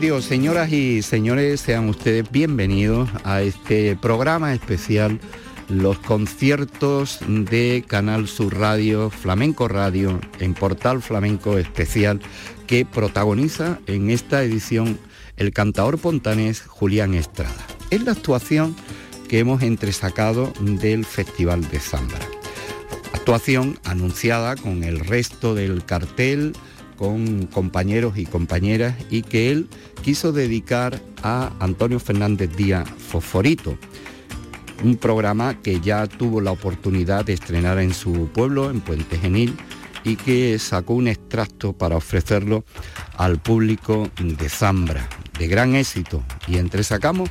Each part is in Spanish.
Señoras y señores, sean ustedes bienvenidos a este programa especial, los conciertos de Canal Sur Radio, Flamenco Radio, en Portal Flamenco Especial, que protagoniza en esta edición el cantador pontanés Julián Estrada. Es la actuación que hemos entresacado del Festival de Zambra. Actuación anunciada con el resto del cartel con compañeros y compañeras y que él quiso dedicar a Antonio Fernández Díaz Fosforito, un programa que ya tuvo la oportunidad de estrenar en su pueblo, en Puente Genil, y que sacó un extracto para ofrecerlo al público de Zambra, de gran éxito. Y entre sacamos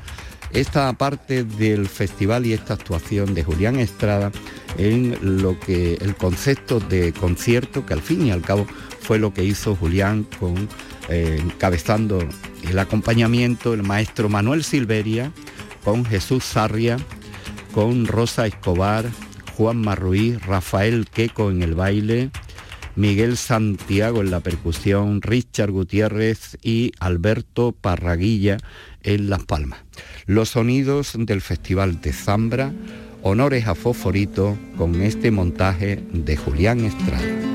esta parte del festival y esta actuación de Julián Estrada en lo que el concepto de concierto, que al fin y al cabo fue lo que hizo Julián con eh, encabezando el acompañamiento el maestro Manuel Silveria, con Jesús Sarria, con Rosa Escobar, Juan Marruí, Rafael Queco en el baile, Miguel Santiago en la percusión, Richard Gutiérrez y Alberto Parraguilla en Las Palmas. Los sonidos del Festival de Zambra, honores a Fosforito con este montaje de Julián Estrada.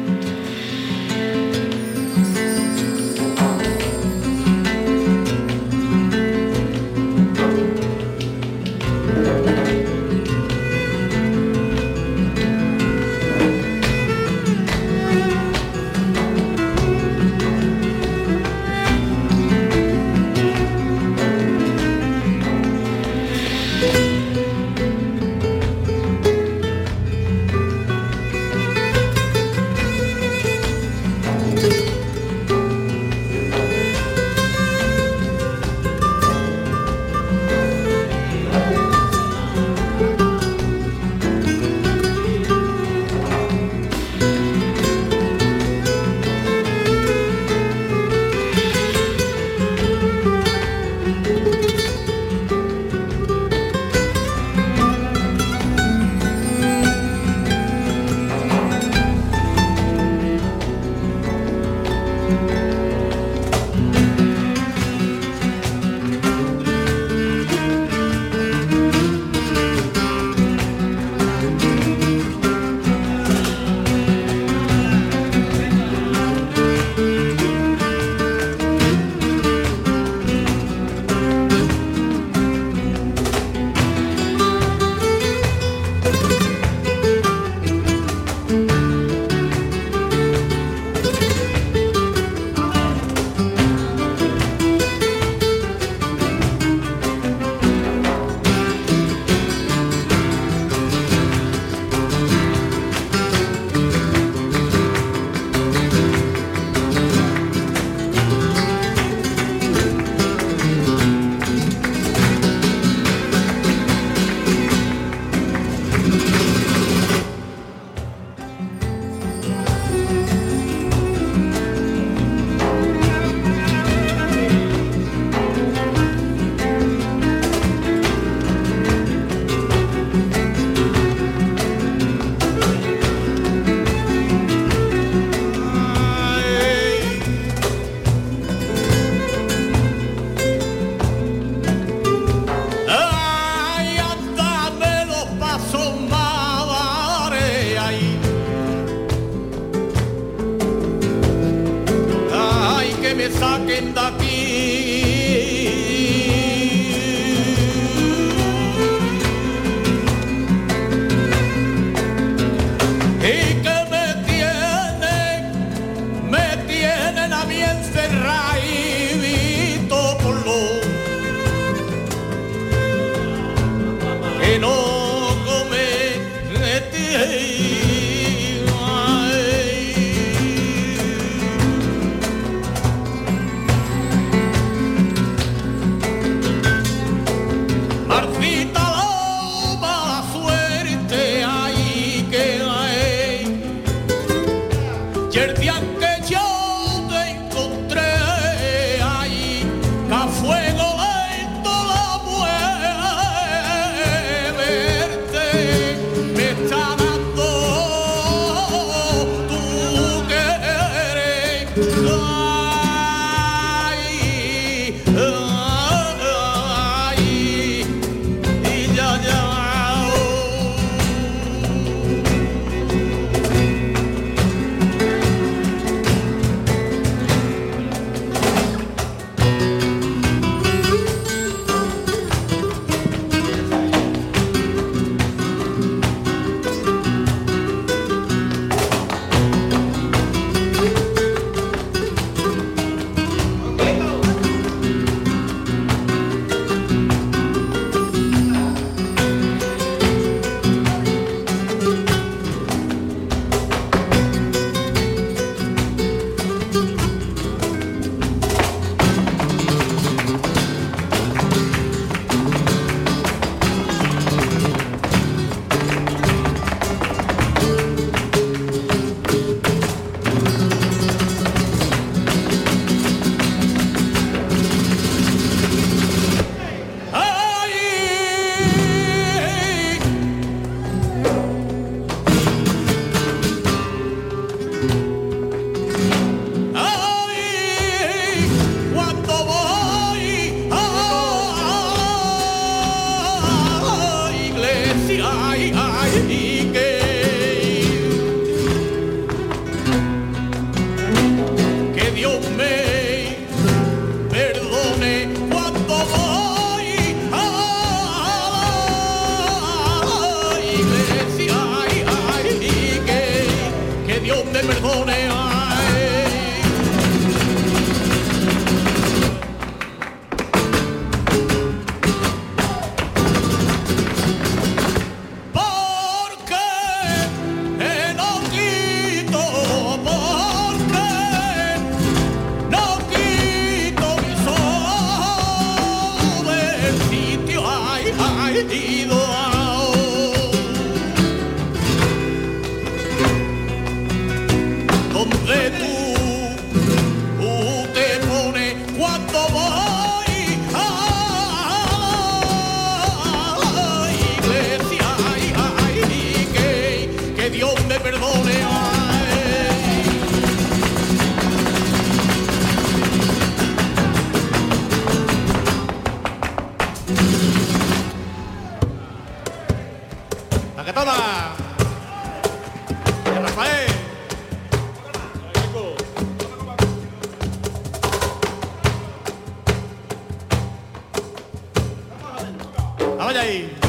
Olha aí.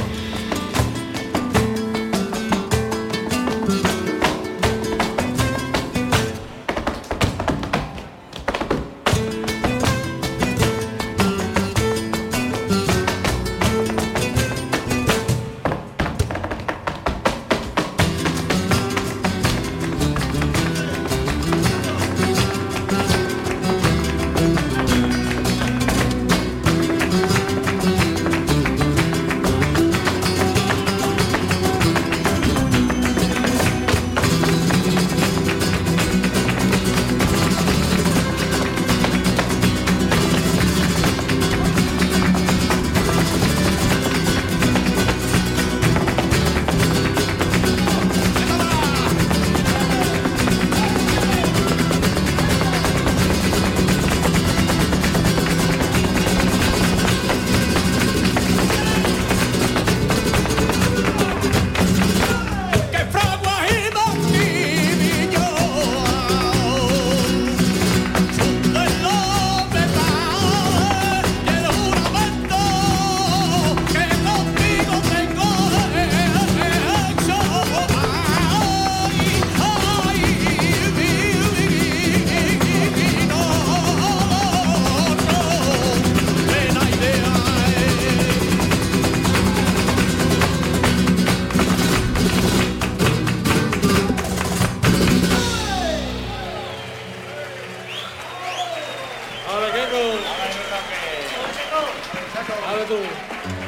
hora do.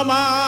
Que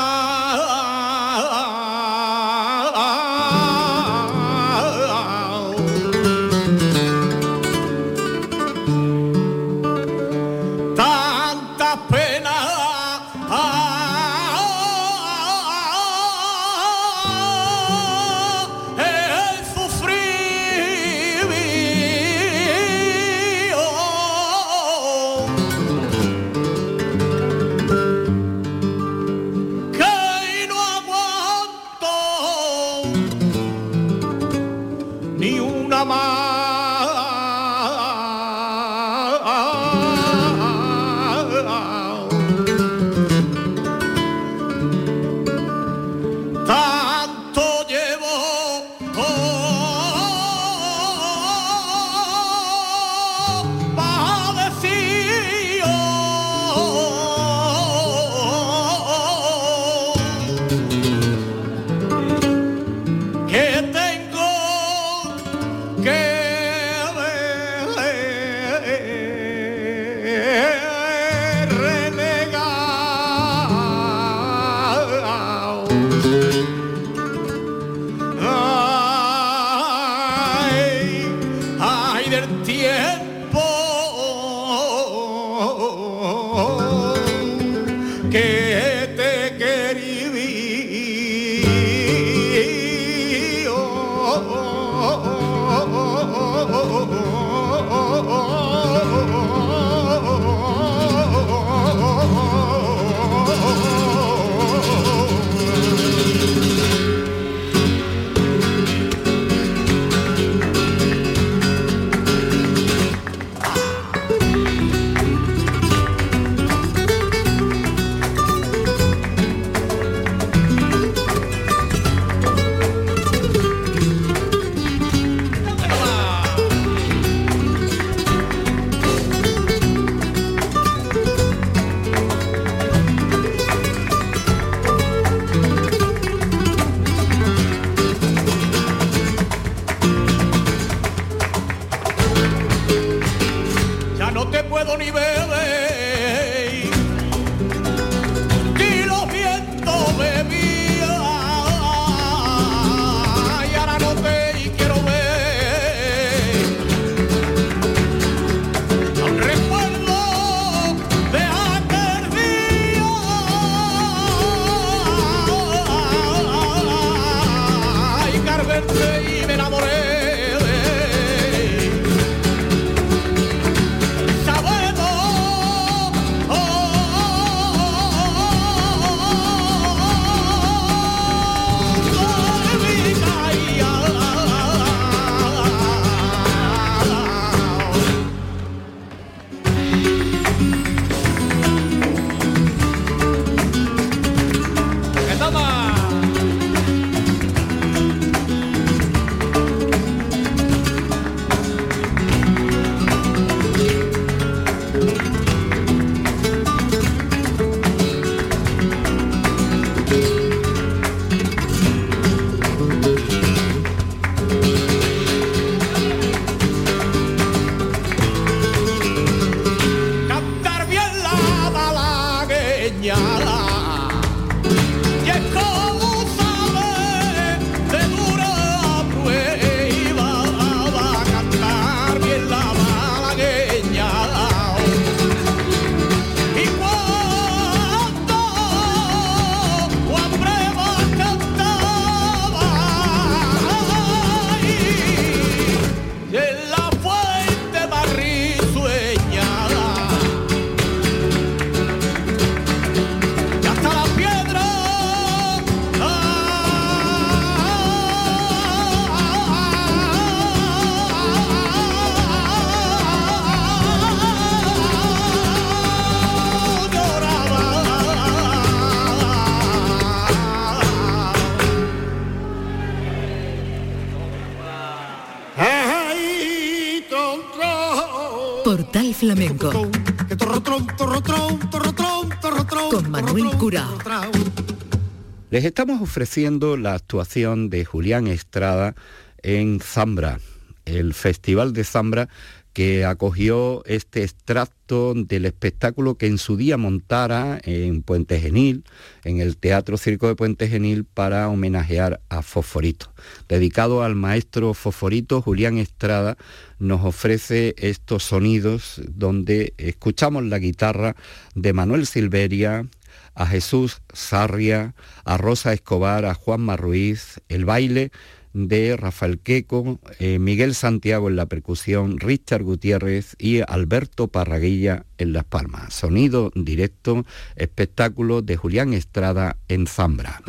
Les estamos ofreciendo la actuación de Julián Estrada en Zambra, el Festival de Zambra que acogió este extracto del espectáculo que en su día montara en Puente Genil, en el Teatro Circo de Puente Genil, para homenajear a Fosforito. Dedicado al maestro Fosforito, Julián Estrada nos ofrece estos sonidos donde escuchamos la guitarra de Manuel Silveria, a Jesús Sarria, a Rosa Escobar, a Juan Marruiz, el baile de Rafael Queco, eh, Miguel Santiago en la percusión, Richard Gutiérrez y Alberto Parraguilla en las palmas. Sonido directo, espectáculo de Julián Estrada en Zambra.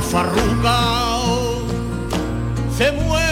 afarrugao, se muere.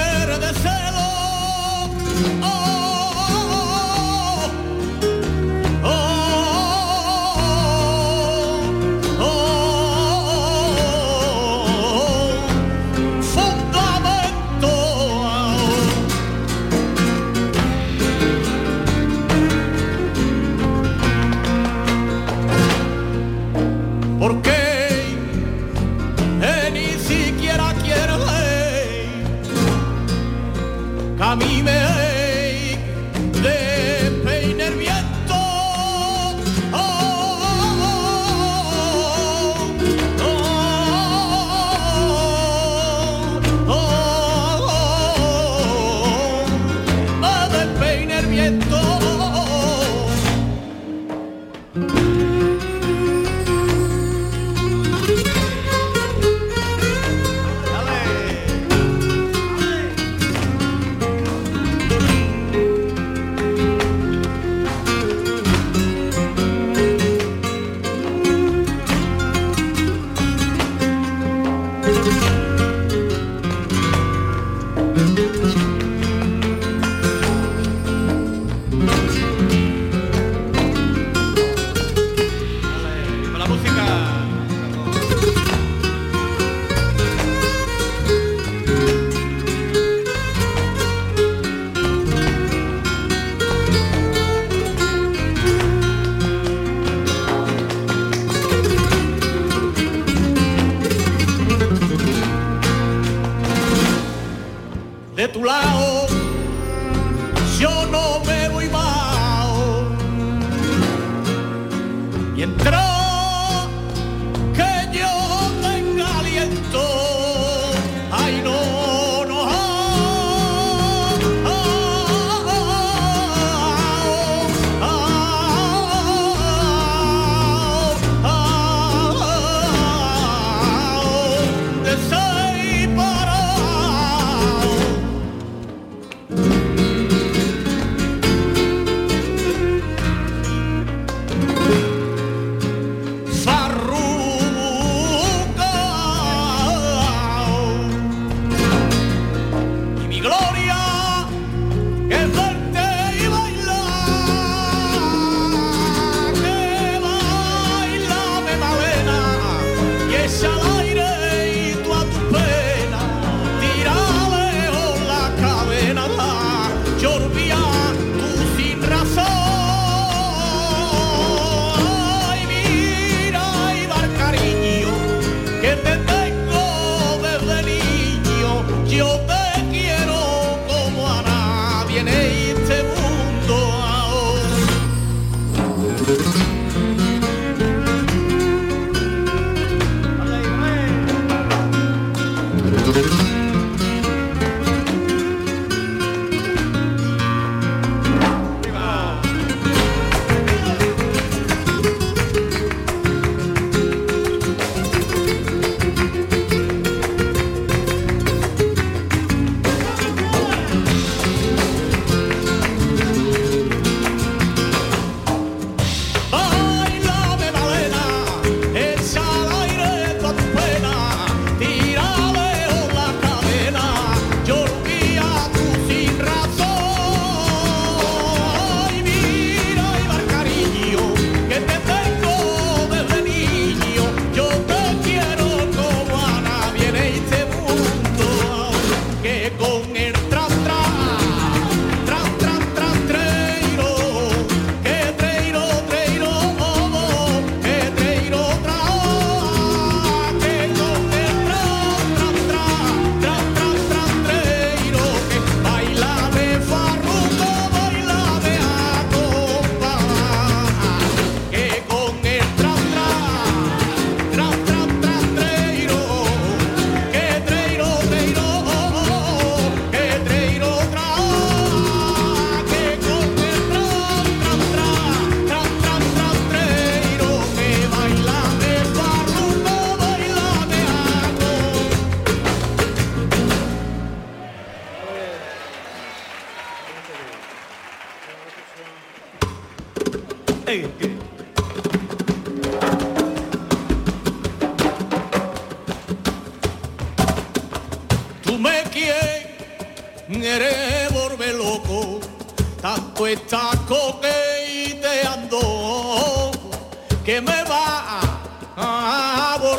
Tu lado,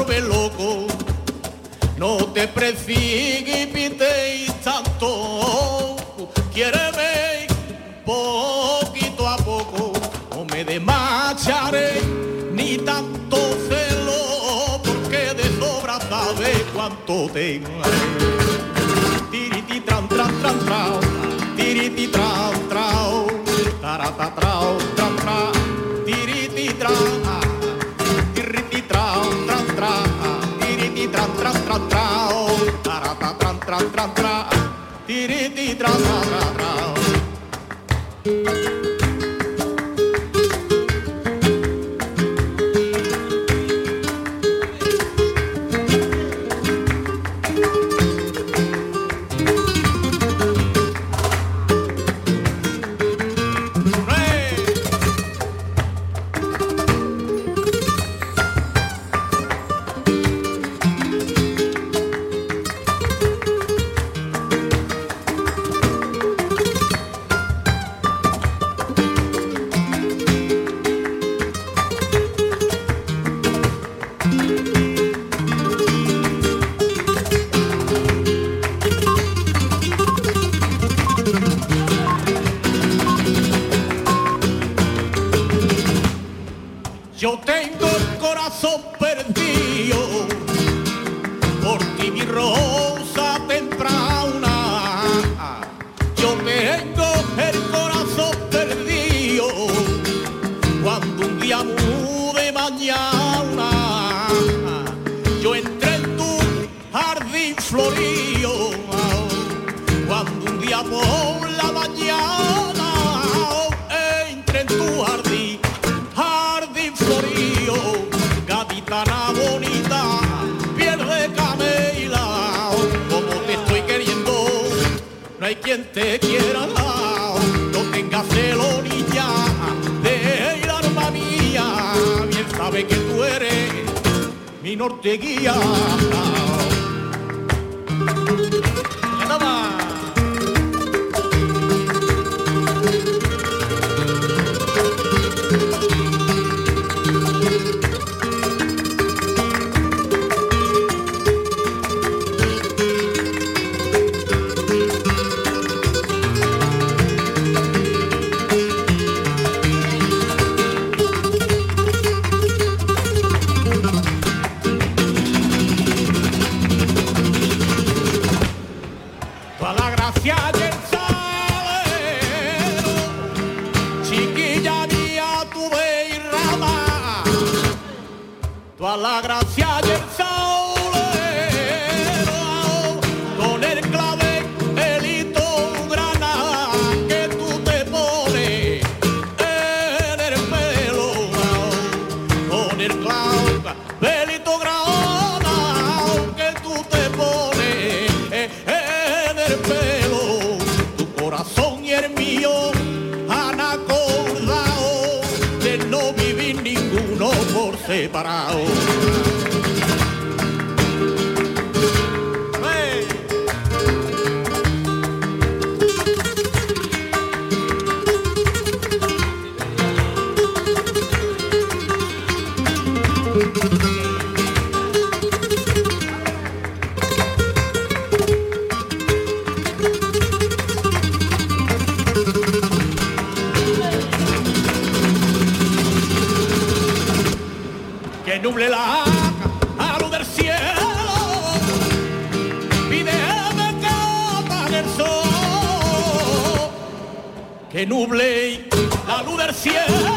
vuelve loco. No te precipitéis tanto, quiéreme poquito a poco, no me demacharé ni tanto celo, porque de sobra sabe cuánto tengo. Tiriti tran tran tran trao, tiriti tran trao, tarata trao tran trao, tiriti tran Tran tran tran trao, tarata tran tran tran tra, tiri tram tram tram. Norte guía. Oh. Música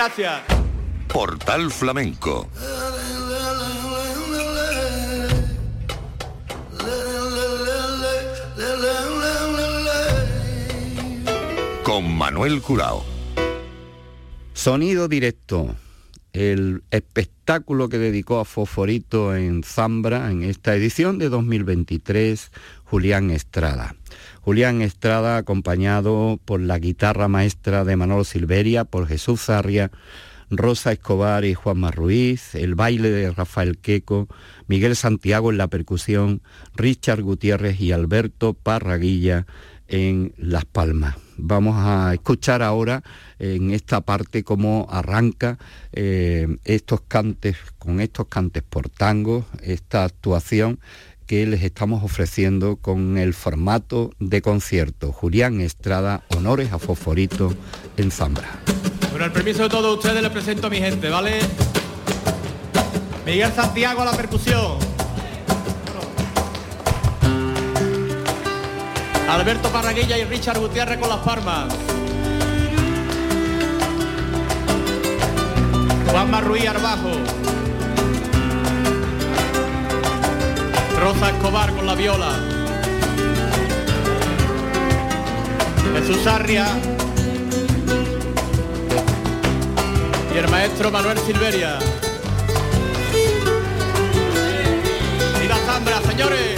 gracias. Portal Flamenco con Manuel Curao. Sonido directo. El espectáculo que dedicó a Fosforito en Zambra en esta edición de 2023, Julián Estrada. Julián Estrada acompañado por la guitarra maestra de Manolo Silveria, por Jesús Sarria, Rosa Escobar y Juanma Ruiz, el baile de Rafael Queco, Miguel Santiago en la percusión, Richard Gutiérrez y Alberto Parraguilla en Las Palmas. Vamos a escuchar ahora en esta parte cómo arranca eh, estos cantes, con estos cantes por tango, esta actuación que les estamos ofreciendo con el formato de concierto. Julián Estrada, honores a Fosforito en Zambra. Con el permiso de todos ustedes les presento a mi gente, ¿vale? Miguel Santiago a la percusión. Alberto Parraguilla y Richard Gutiérrez con las palmas. Juanma Ruiz al bajo. Rosa Escobar con la viola. Jesús Arria y el maestro Manuel Silveria. ¡Viva Zambra, señores!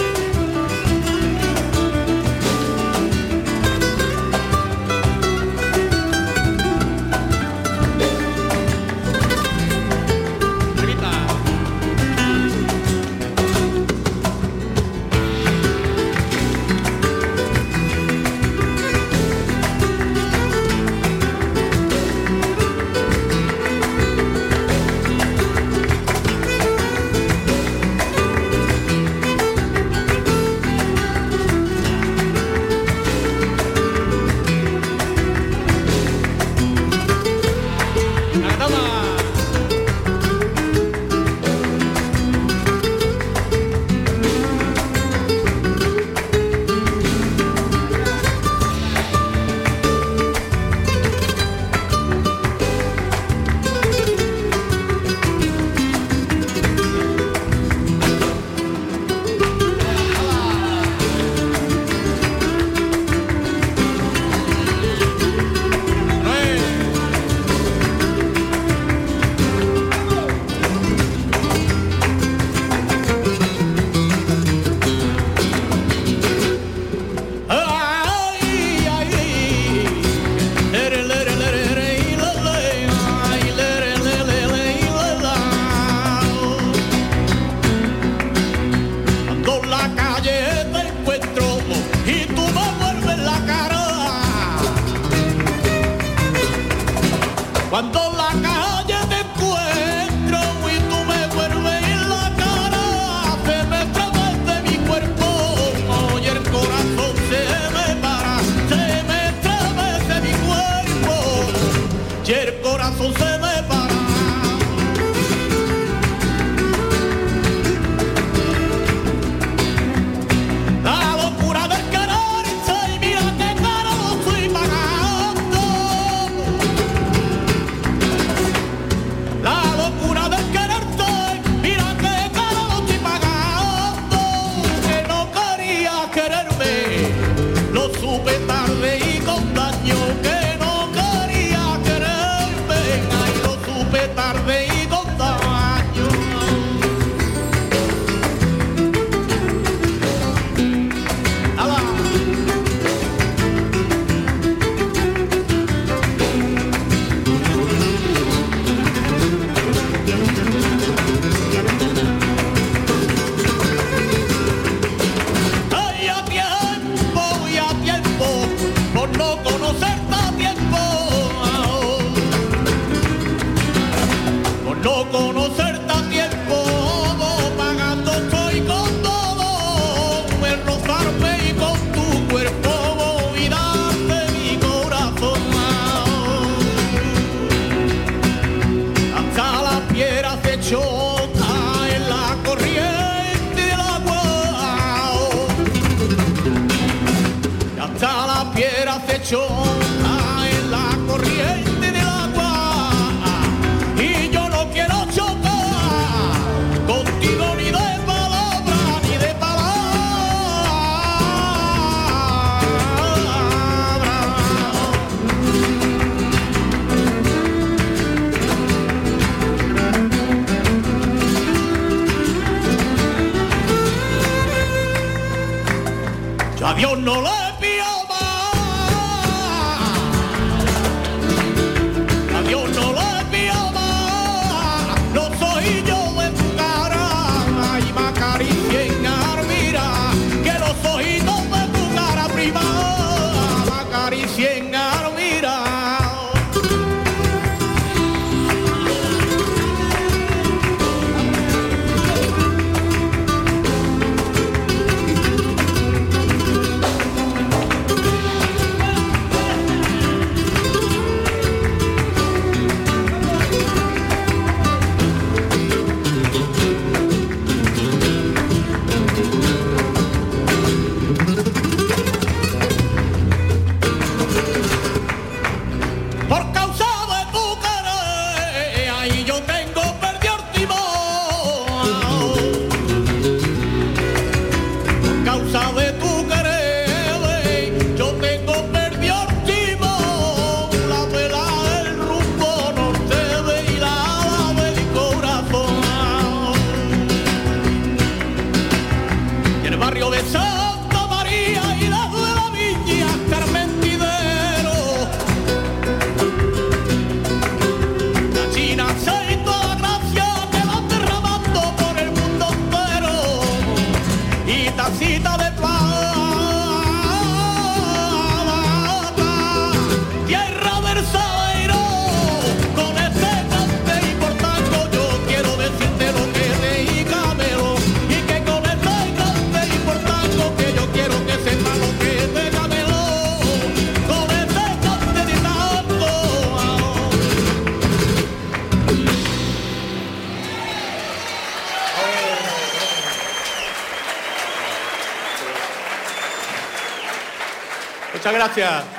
Катя.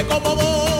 Ay, el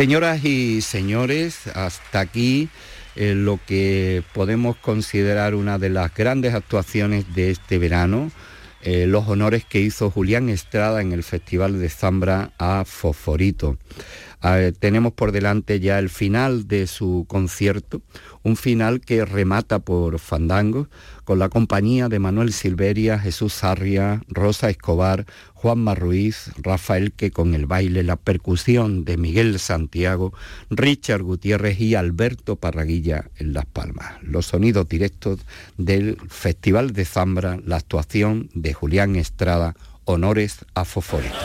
señoras y señores, hasta aquí eh, lo que podemos considerar una de las grandes actuaciones de este verano, eh, los honores que hizo Julián Estrada en el Festival de Zambra a Fosforito. Ah, tenemos por delante ya el final de su concierto, un final que remata por Fandango, con la compañía de Manuel Silveria, Jesús Sarria, Rosa Escobar, Juan Ruiz, Rafael que con el baile, la percusión de Miguel Santiago, Richard Gutiérrez y Alberto Parraguilla en Las Palmas. Los sonidos directos del Festival de Zambra, la actuación de Julián Estrada, honores a Foforito.